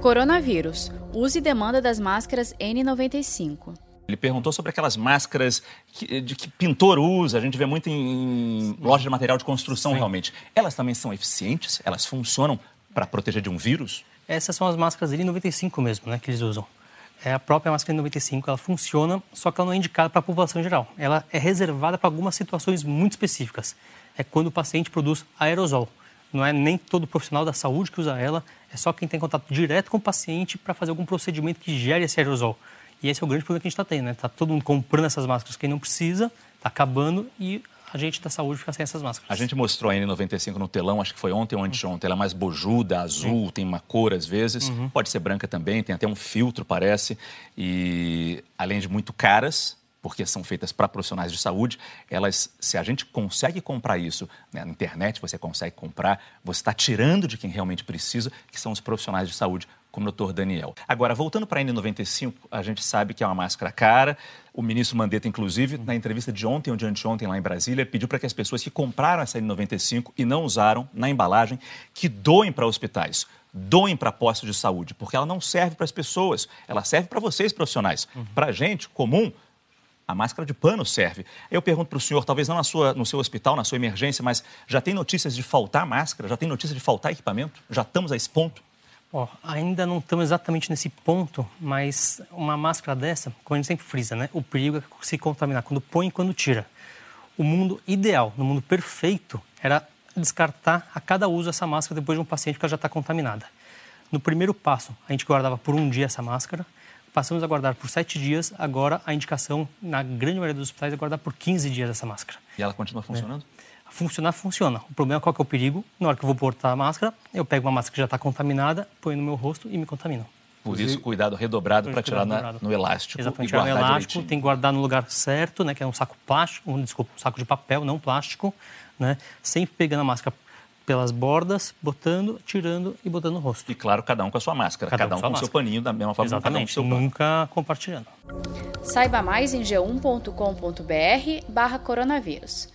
Coronavírus. Use e demanda das máscaras N95. Ele perguntou sobre aquelas máscaras que, de que pintor usa, a gente vê muito em loja de material de construção, Sim. realmente. Elas também são eficientes? Elas funcionam para proteger de um vírus? Essas são as máscaras N95 mesmo, né, que eles usam. É a própria máscara N95, ela funciona, só que ela não é indicada para a população em geral. Ela é reservada para algumas situações muito específicas. É quando o paciente produz aerosol. Não é nem todo profissional da saúde que usa ela, é só quem tem contato direto com o paciente para fazer algum procedimento que gere esse aerosol. E esse é o grande problema que a gente está tendo, né? Está todo mundo comprando essas máscaras quem não precisa, está acabando e a gente da saúde fica sem essas máscaras. A gente mostrou a N95 no telão, acho que foi ontem ou anteontem. Ela é mais bojuda, azul, Sim. tem uma cor às vezes. Uhum. Pode ser branca também, tem até um filtro, parece. E além de muito caras, porque são feitas para profissionais de saúde, elas, se a gente consegue comprar isso né, na internet, você consegue comprar, você está tirando de quem realmente precisa, que são os profissionais de saúde, como o doutor Daniel. Agora, voltando para a N95, a gente sabe que é uma máscara cara. O ministro Mandetta, inclusive, na entrevista de ontem ou de anteontem lá em Brasília, pediu para que as pessoas que compraram essa N95 e não usaram na embalagem, que doem para hospitais doem para postos de saúde, porque ela não serve para as pessoas, ela serve para vocês profissionais. Uhum. Para a gente comum, a máscara de pano serve. Eu pergunto para o senhor, talvez não na sua, no seu hospital, na sua emergência, mas já tem notícias de faltar máscara? Já tem notícia de faltar equipamento? Já estamos a esse ponto? Oh, ainda não estamos exatamente nesse ponto, mas uma máscara dessa, como a gente sempre frisa, né? O perigo é se contaminar quando põe e quando tira. O mundo ideal, no mundo perfeito, era descartar a cada uso essa máscara depois de um paciente que já está contaminada. No primeiro passo, a gente guardava por um dia essa máscara, passamos a guardar por sete dias, agora a indicação, na grande maioria dos hospitais, é guardar por 15 dias essa máscara. E ela continua funcionando? É. Funcionar, funciona. O problema é qual que é o perigo? Na hora que eu vou portar a máscara, eu pego uma máscara que já está contaminada, ponho no meu rosto e me contamino. Por isso, cuidado redobrado para tirar na, no elástico Exatamente, e guardar no elástico, direitinho. tem que guardar no lugar certo, né, que é um saco plástico, um, desculpa, um saco de papel, não plástico, né, sempre pegando a máscara pelas bordas, botando, tirando e botando no rosto. E claro, cada um com a sua máscara, cada, cada um com o seu paninho da mesma forma. Exatamente, cada um nunca compartilhando. Saiba mais em g1.com.br barra coronavírus.